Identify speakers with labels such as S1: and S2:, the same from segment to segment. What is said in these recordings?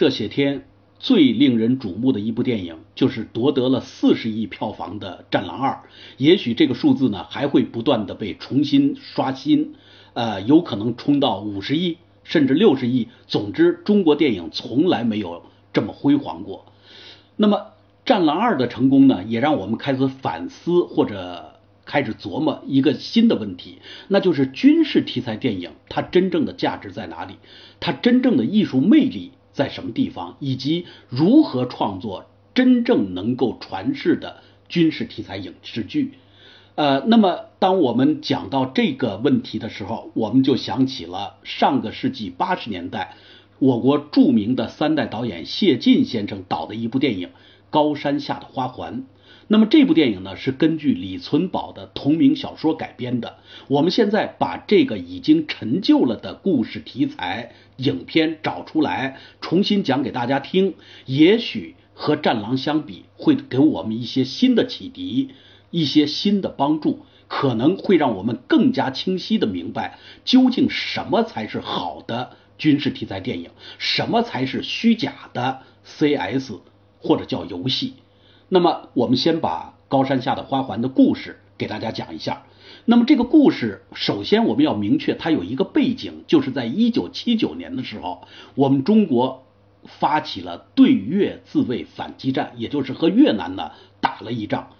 S1: 这些天最令人瞩目的一部电影，就是夺得了四十亿票房的《战狼二》。也许这个数字呢还会不断的被重新刷新，呃，有可能冲到五十亿甚至六十亿。总之，中国电影从来没有这么辉煌过。那么，《战狼二》的成功呢，也让我们开始反思或者开始琢磨一个新的问题，那就是军事题材电影它真正的价值在哪里？它真正的艺术魅力在什么地方？以及如何创作真正能够传世的军事题材影视剧？呃，那么当我们讲到这个问题的时候，我们就想起了上个世纪八十年代。我国著名的三代导演谢晋先生导的一部电影《高山下的花环》，那么这部电影呢是根据李存宝的同名小说改编的。我们现在把这个已经陈旧了的故事题材影片找出来，重新讲给大家听，也许和《战狼》相比，会给我们一些新的启迪，一些新的帮助，可能会让我们更加清晰地明白究竟什么才是好的。军事题材电影，什么才是虚假的 CS 或者叫游戏？那么我们先把高山下的花环的故事给大家讲一下。那么这个故事，首先我们要明确，它有一个背景，就是在一九七九年的时候，我们中国发起了对越自卫反击战，也就是和越南呢打了一仗。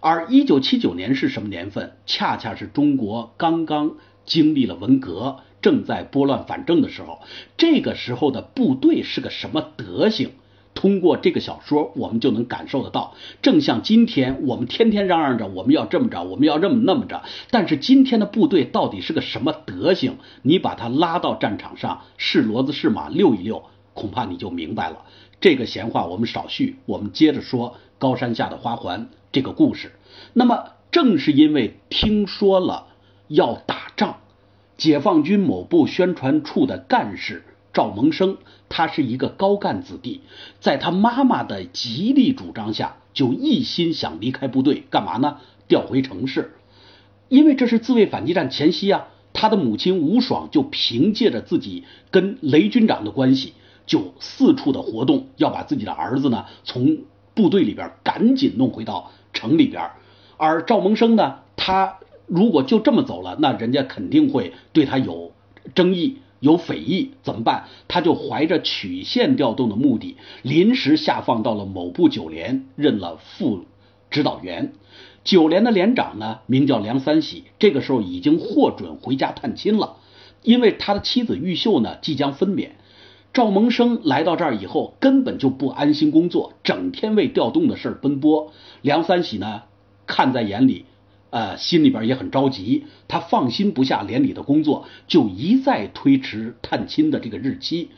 S1: 而一九七九年是什么年份？恰恰是中国刚刚经历了文革。正在拨乱反正的时候，这个时候的部队是个什么德行？通过这个小说，我们就能感受得到。正像今天，我们天天嚷嚷着我们要这么着，我们要这么那么着，但是今天的部队到底是个什么德行？你把他拉到战场上，是骡子是马溜一溜，恐怕你就明白了。这个闲话我们少叙，我们接着说高山下的花环这个故事。那么，正是因为听说了要打仗。解放军某部宣传处的干事赵蒙生，他是一个高干子弟，在他妈妈的极力主张下，就一心想离开部队，干嘛呢？调回城市，因为这是自卫反击战前夕啊。他的母亲吴爽就凭借着自己跟雷军长的关系，就四处的活动，要把自己的儿子呢从部队里边赶紧弄回到城里边。而赵蒙生呢，他。如果就这么走了，那人家肯定会对他有争议、有匪议，怎么办？他就怀着曲线调动的目的，临时下放到了某部九连，任了副指导员。九连的连长呢，名叫梁三喜，这个时候已经获准回家探亲了，因为他的妻子玉秀呢即将分娩。赵蒙生来到这儿以后，根本就不安心工作，整天为调动的事儿奔波。梁三喜呢，看在眼里。呃，心里边也很着急，他放心不下连里的工作，就一再推迟探亲的这个日期。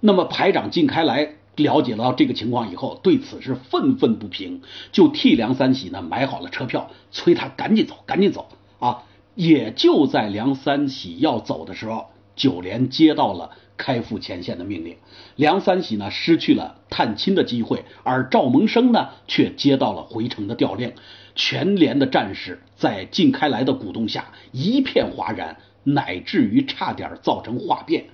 S1: 那么排长靳开来了解到这个情况以后，对此是愤愤不平，就替梁三喜呢买好了车票，催他赶紧走，赶紧走啊！也就在梁三喜要走的时候，九连接到了开赴前线的命令，梁三喜呢失去了探亲的机会，而赵蒙生呢却接到了回城的调令。全连的战士在靳开来的鼓动下一片哗然，乃至于差点造成哗变。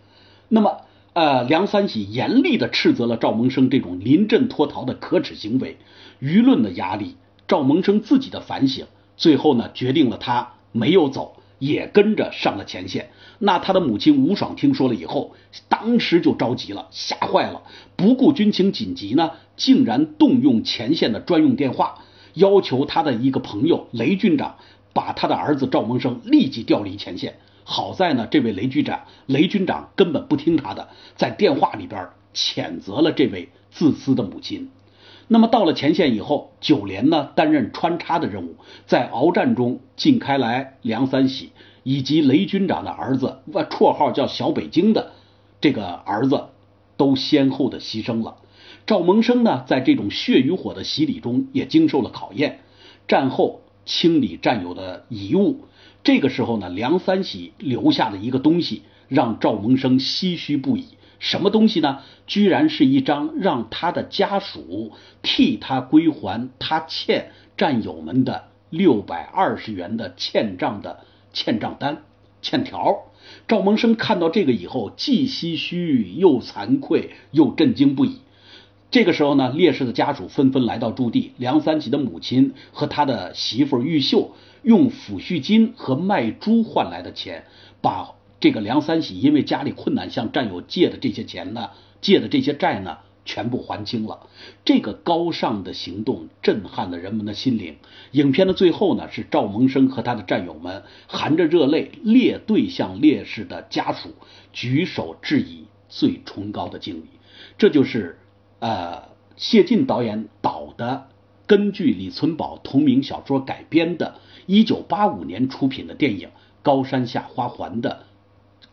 S1: 那么，呃，梁三喜严厉地斥责了赵蒙生这种临阵脱逃的可耻行为。舆论的压力，赵蒙生自己的反省，最后呢，决定了他没有走，也跟着上了前线。那他的母亲吴爽听说了以后，当时就着急了，吓坏了，不顾军情紧急呢，竟然动用前线的专用电话。要求他的一个朋友雷军长把他的儿子赵蒙生立即调离前线。好在呢，这位雷军长，雷军长根本不听他的，在电话里边谴责了这位自私的母亲。那么到了前线以后，九连呢担任穿插的任务，在鏖战中，靳开来、梁三喜以及雷军长的儿子，绰号叫小北京的这个儿子，都先后的牺牲了。赵蒙生呢，在这种血与火的洗礼中，也经受了考验。战后清理战友的遗物，这个时候呢，梁三喜留下的一个东西，让赵蒙生唏嘘不已。什么东西呢？居然是一张让他的家属替他归还他欠战友们的六百二十元的欠账的欠账单、欠条。赵蒙生看到这个以后，既唏嘘又惭愧又震惊不已。这个时候呢，烈士的家属纷纷来到驻地，梁三喜的母亲和他的媳妇玉秀用抚恤金和卖猪换来的钱，把这个梁三喜因为家里困难向战友借的这些钱呢，借的这些债呢。全部还清了，这个高尚的行动震撼了人们的心灵。影片的最后呢，是赵蒙生和他的战友们含着热泪列队向烈士的家属举手致以最崇高的敬礼。这就是呃谢晋导演导的，根据李存葆同名小说改编的1985年出品的电影《高山下花环》的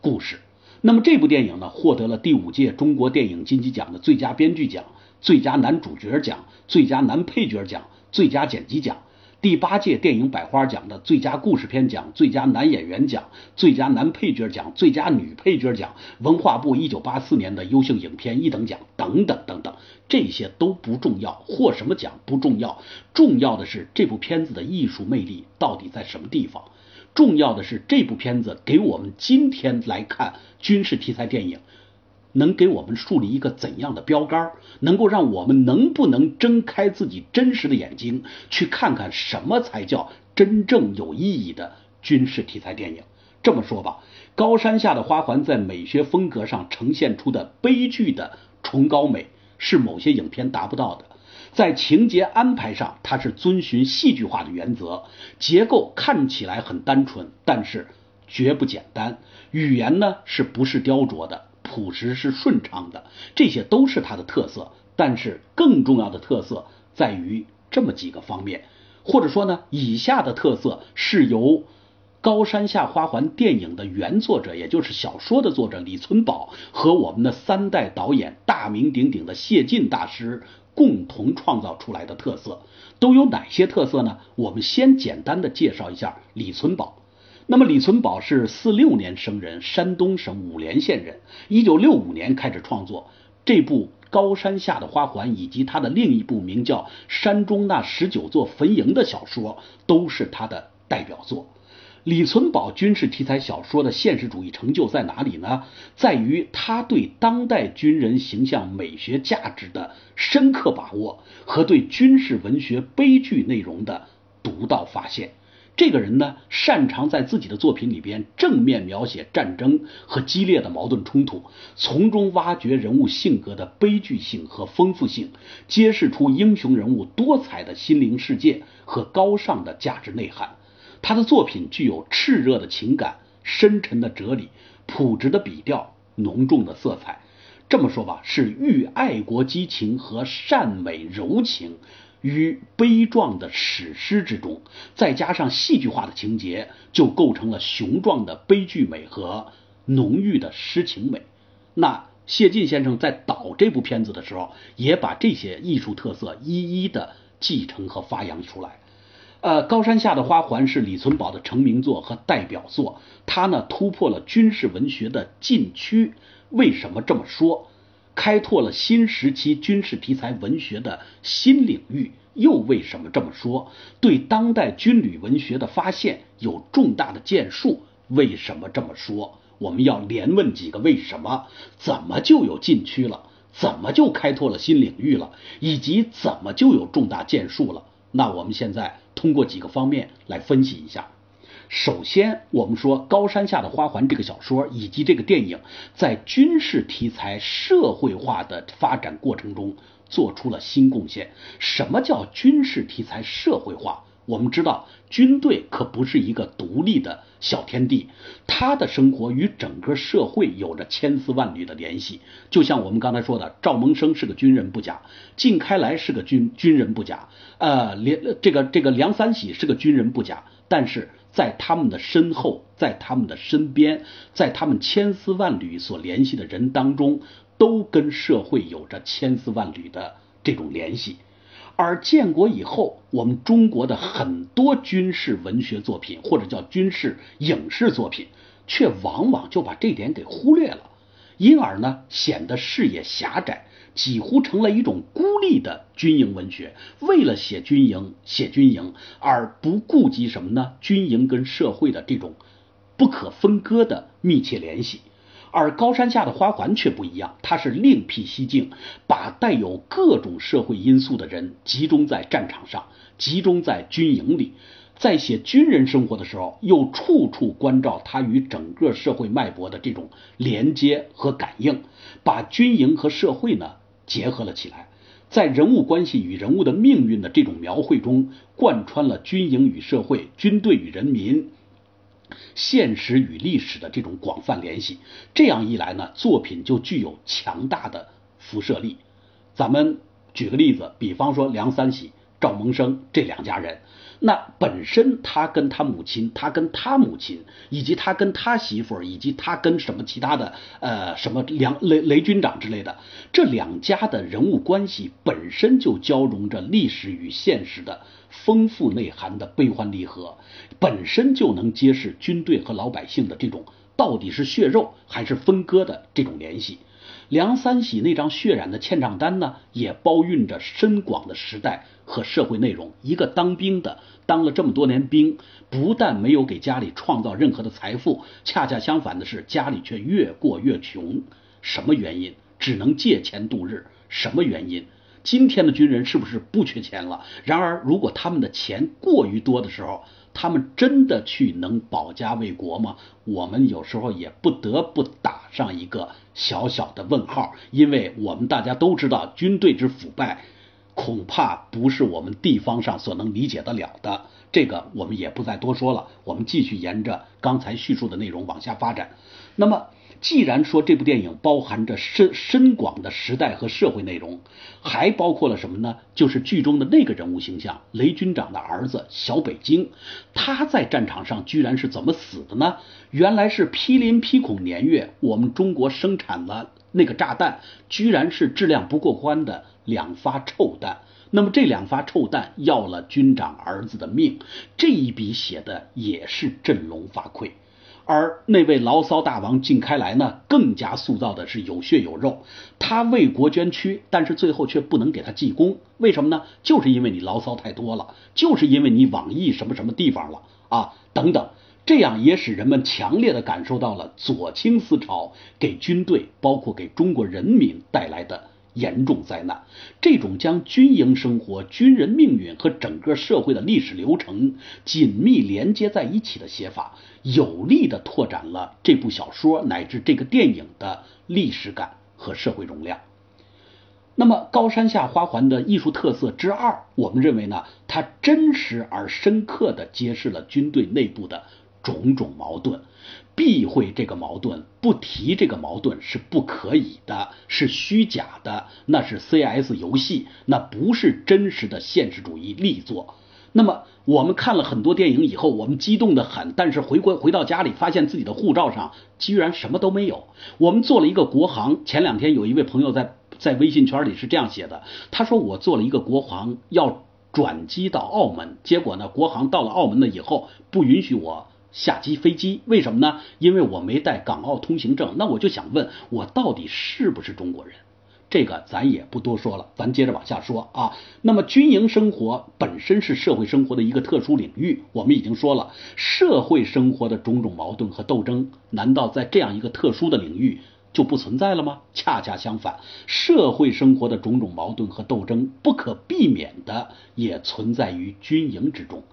S1: 故事。那么这部电影呢，获得了第五届中国电影金鸡奖的最佳编剧奖、最佳男主角奖、最佳男配角奖、最佳剪辑奖；第八届电影百花奖的最佳故事片奖、最佳男演员奖、最佳男配角奖、最佳女配角奖；文化部一九八四年的优秀影片一等奖等等等等，这些都不重要，获什么奖不重要，重要的是这部片子的艺术魅力到底在什么地方。重要的是，这部片子给我们今天来看军事题材电影，能给我们树立一个怎样的标杆？能够让我们能不能睁开自己真实的眼睛，去看看什么才叫真正有意义的军事题材电影？这么说吧，《高山下的花环》在美学风格上呈现出的悲剧的崇高美，是某些影片达不到的。在情节安排上，它是遵循戏剧化的原则，结构看起来很单纯，但是绝不简单。语言呢是不是雕琢的，朴实是顺畅的，这些都是它的特色。但是更重要的特色在于这么几个方面，或者说呢，以下的特色是由。高山下花环电影的原作者，也就是小说的作者李存宝和我们的三代导演大名鼎鼎的谢晋大师共同创造出来的特色，都有哪些特色呢？我们先简单的介绍一下李存葆。那么李存葆是四六年生人，山东省五莲县人。一九六五年开始创作这部《高山下的花环》，以及他的另一部名叫《山中那十九座坟茔》的小说，都是他的代表作。李存葆军事题材小说的现实主义成就在哪里呢？在于他对当代军人形象美学价值的深刻把握和对军事文学悲剧内容的独到发现。这个人呢，擅长在自己的作品里边正面描写战争和激烈的矛盾冲突，从中挖掘人物性格的悲剧性和丰富性，揭示出英雄人物多彩的心灵世界和高尚的价值内涵。他的作品具有炽热的情感、深沉的哲理、朴质的笔调、浓重的色彩。这么说吧，是寓爱国激情和善美柔情于悲壮的史诗之中，再加上戏剧化的情节，就构成了雄壮的悲剧美和浓郁的诗情美。那谢晋先生在导这部片子的时候，也把这些艺术特色一一的继承和发扬出来。呃，高山下的花环是李存葆的成名作和代表作，他呢突破了军事文学的禁区。为什么这么说？开拓了新时期军事题材文学的新领域。又为什么这么说？对当代军旅文学的发现有重大的建树。为什么这么说？我们要连问几个为什么？怎么就有禁区了？怎么就开拓了新领域了？以及怎么就有重大建树了？那我们现在通过几个方面来分析一下。首先，我们说《高山下的花环》这个小说以及这个电影，在军事题材社会化的发展过程中做出了新贡献。什么叫军事题材社会化？我们知道，军队可不是一个独立的小天地，他的生活与整个社会有着千丝万缕的联系。就像我们刚才说的，赵蒙生是个军人不假，靳开来是个军军人不假，呃，连这个这个梁三喜是个军人不假，但是在他们的身后，在他们的身边，在他们千丝万缕所联系的人当中，都跟社会有着千丝万缕的这种联系。而建国以后，我们中国的很多军事文学作品，或者叫军事影视作品，却往往就把这点给忽略了，因而呢，显得视野狭窄，几乎成了一种孤立的军营文学。为了写军营，写军营，而不顾及什么呢？军营跟社会的这种不可分割的密切联系。而高山下的花环却不一样，它是另辟蹊径，把带有各种社会因素的人集中在战场上，集中在军营里，在写军人生活的时候，又处处关照他与整个社会脉搏的这种连接和感应，把军营和社会呢结合了起来，在人物关系与人物的命运的这种描绘中，贯穿了军营与社会、军队与人民。现实与历史的这种广泛联系，这样一来呢，作品就具有强大的辐射力。咱们举个例子，比方说梁三喜、赵蒙生这两家人。那本身他跟他母亲，他跟他母亲，以及他跟他媳妇，以及他跟什么其他的呃什么梁雷雷军长之类的，这两家的人物关系本身就交融着历史与现实的丰富内涵的悲欢离合，本身就能揭示军队和老百姓的这种到底是血肉还是分割的这种联系。梁三喜那张血染的欠账单呢，也包蕴着深广的时代和社会内容。一个当兵的，当了这么多年兵，不但没有给家里创造任何的财富，恰恰相反的是，家里却越过越穷。什么原因？只能借钱度日。什么原因？今天的军人是不是不缺钱了？然而，如果他们的钱过于多的时候，他们真的去能保家卫国吗？我们有时候也不得不打上一个小小的问号，因为我们大家都知道，军队之腐败恐怕不是我们地方上所能理解得了的。这个我们也不再多说了，我们继续沿着刚才叙述的内容往下发展。那么。既然说这部电影包含着深深广的时代和社会内容，还包括了什么呢？就是剧中的那个人物形象——雷军长的儿子小北京，他在战场上居然是怎么死的呢？原来是批林批孔年月，我们中国生产了那个炸弹，居然是质量不过关的两发臭弹。那么这两发臭弹要了军长儿子的命，这一笔写的也是振聋发聩。而那位牢骚大王靳开来呢，更加塑造的是有血有肉。他为国捐躯，但是最后却不能给他记功，为什么呢？就是因为你牢骚太多了，就是因为你网易什么什么地方了啊，等等。这样也使人们强烈的感受到了左倾思潮给军队，包括给中国人民带来的。严重灾难，这种将军营生活、军人命运和整个社会的历史流程紧密连接在一起的写法，有力的拓展了这部小说乃至这个电影的历史感和社会容量。那么，《高山下花环》的艺术特色之二，我们认为呢，它真实而深刻的揭示了军队内部的种种矛盾。避讳这个矛盾，不提这个矛盾是不可以的，是虚假的，那是 CS 游戏，那不是真实的现实主义力作。那么我们看了很多电影以后，我们激动的很，但是回国回到家里，发现自己的护照上居然什么都没有。我们做了一个国航，前两天有一位朋友在在微信圈里是这样写的，他说我做了一个国航要转机到澳门，结果呢，国航到了澳门了以后不允许我。下机飞机为什么呢？因为我没带港澳通行证。那我就想问，我到底是不是中国人？这个咱也不多说了，咱接着往下说啊。那么军营生活本身是社会生活的一个特殊领域，我们已经说了，社会生活的种种矛盾和斗争，难道在这样一个特殊的领域就不存在了吗？恰恰相反，社会生活的种种矛盾和斗争不可避免的也存在于军营之中。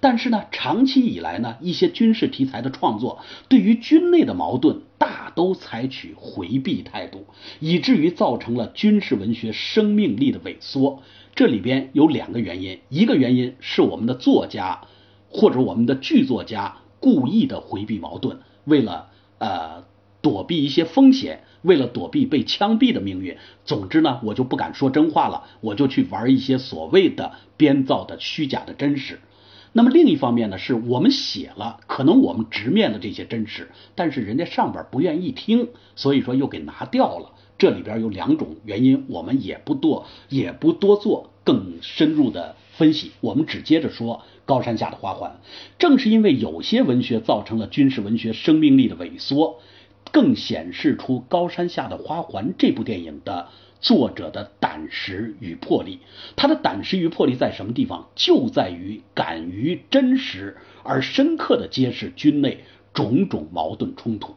S1: 但是呢，长期以来呢，一些军事题材的创作对于军内的矛盾大都采取回避态度，以至于造成了军事文学生命力的萎缩。这里边有两个原因，一个原因是我们的作家或者我们的剧作家故意的回避矛盾，为了呃躲避一些风险，为了躲避被枪毙的命运。总之呢，我就不敢说真话了，我就去玩一些所谓的编造的虚假的真实。那么另一方面呢，是我们写了，可能我们直面了这些真实，但是人家上边不愿意听，所以说又给拿掉了。这里边有两种原因，我们也不多也不多做更深入的分析，我们只接着说高山下的花环。正是因为有些文学造成了军事文学生命力的萎缩，更显示出高山下的花环这部电影的。作者的胆识与魄力，他的胆识与魄力在什么地方？就在于敢于真实而深刻的揭示军内种种矛盾冲突。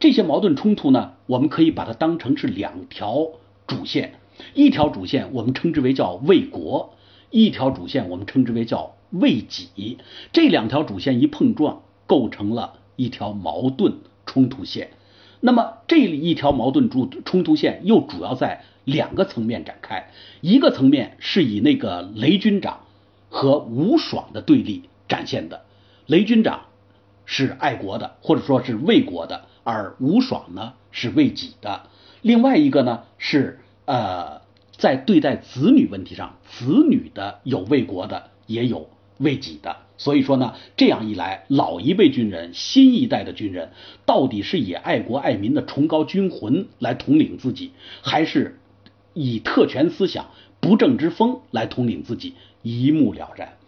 S1: 这些矛盾冲突呢，我们可以把它当成是两条主线，一条主线我们称之为叫为国，一条主线我们称之为叫为己。这两条主线一碰撞，构成了一条矛盾冲突线。那么这一条矛盾冲冲突线又主要在两个层面展开，一个层面是以那个雷军长和吴爽的对立展现的，雷军长是爱国的，或者说是为国的。而吴爽呢是为己的，另外一个呢是呃在对待子女问题上，子女的有为国的，也有为己的。所以说呢，这样一来，老一辈军人、新一代的军人，到底是以爱国爱民的崇高军魂来统领自己，还是以特权思想、不正之风来统领自己，一目了然。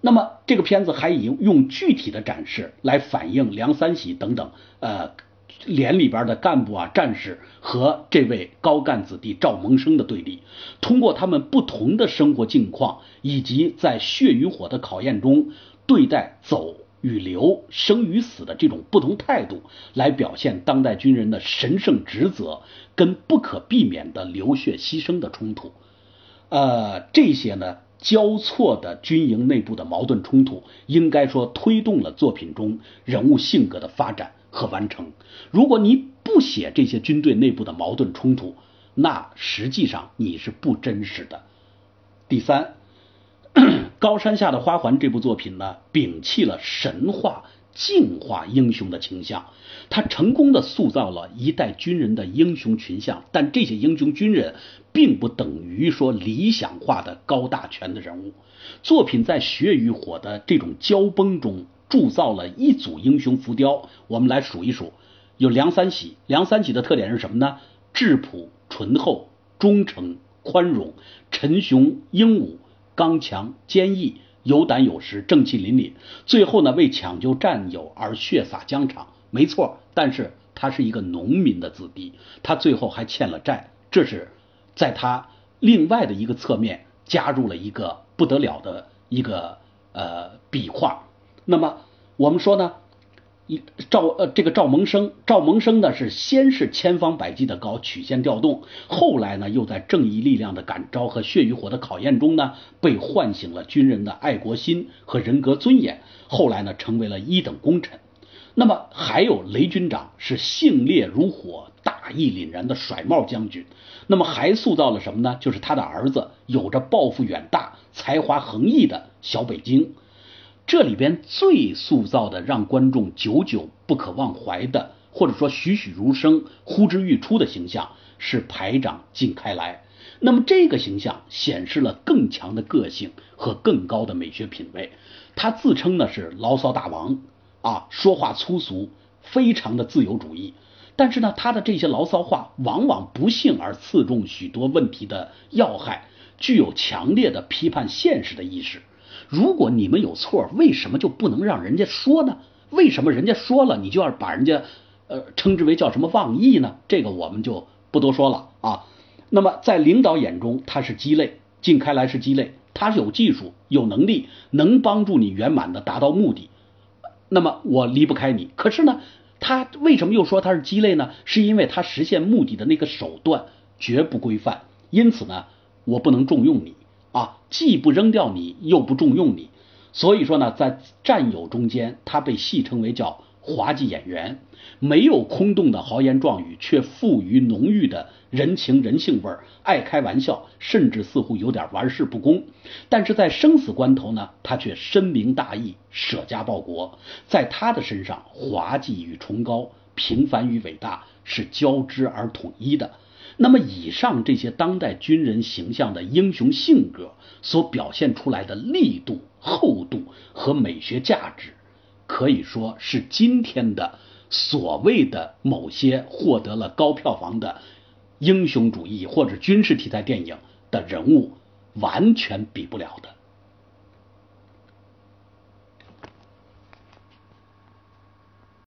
S1: 那么这个片子还以用具体的展示来反映梁三喜等等呃。连里边的干部啊、战士和这位高干子弟赵蒙生的对立，通过他们不同的生活境况以及在血与火的考验中对待走与留、生与死的这种不同态度，来表现当代军人的神圣职责跟不可避免的流血牺牲的冲突。呃，这些呢交错的军营内部的矛盾冲突，应该说推动了作品中人物性格的发展。和完成。如果你不写这些军队内部的矛盾冲突，那实际上你是不真实的。第三，《高山下的花环》这部作品呢，摒弃了神话、净化英雄的倾向，它成功的塑造了一代军人的英雄群像。但这些英雄军人，并不等于说理想化的高大全的人物。作品在血与火的这种交崩中。铸造了一组英雄浮雕，我们来数一数，有梁三喜。梁三喜的特点是什么呢？质朴、醇厚、忠诚、宽容；陈雄英武、刚强、坚毅、有胆有识、正气凛凛。最后呢，为抢救战友而血洒疆场，没错。但是他是一个农民的子弟，他最后还欠了债，这是在他另外的一个侧面加入了一个不得了的一个呃笔画。那么我们说呢，一赵呃这个赵蒙生，赵蒙生呢是先是千方百计的搞曲线调动，后来呢又在正义力量的感召和血与火的考验中呢，被唤醒了军人的爱国心和人格尊严，后来呢成为了一等功臣。那么还有雷军长是性烈如火、大义凛然的甩帽将军，那么还塑造了什么呢？就是他的儿子有着抱负远大、才华横溢的小北京。这里边最塑造的让观众久久不可忘怀的，或者说栩栩如生、呼之欲出的形象是排长靳开来。那么这个形象显示了更强的个性和更高的美学品味。他自称呢是牢骚大王啊，说话粗俗，非常的自由主义。但是呢，他的这些牢骚话往往不幸而刺中许多问题的要害，具有强烈的批判现实的意识。如果你们有错，为什么就不能让人家说呢？为什么人家说了，你就要把人家呃称之为叫什么妄议呢？这个我们就不多说了啊。那么在领导眼中，他是鸡肋，靳开来是鸡肋，他是有技术、有能力，能帮助你圆满的达到目的。那么我离不开你。可是呢，他为什么又说他是鸡肋呢？是因为他实现目的的那个手段绝不规范，因此呢，我不能重用你。啊，既不扔掉你，又不重用你，所以说呢，在战友中间，他被戏称为叫滑稽演员，没有空洞的豪言壮语，却富于浓郁的人情人性味儿，爱开玩笑，甚至似乎有点玩世不恭。但是在生死关头呢，他却深明大义，舍家报国。在他的身上，滑稽与崇高，平凡与伟大是交织而统一的。那么，以上这些当代军人形象的英雄性格所表现出来的力度、厚度和美学价值，可以说是今天的所谓的某些获得了高票房的英雄主义或者军事题材电影的人物完全比不了的。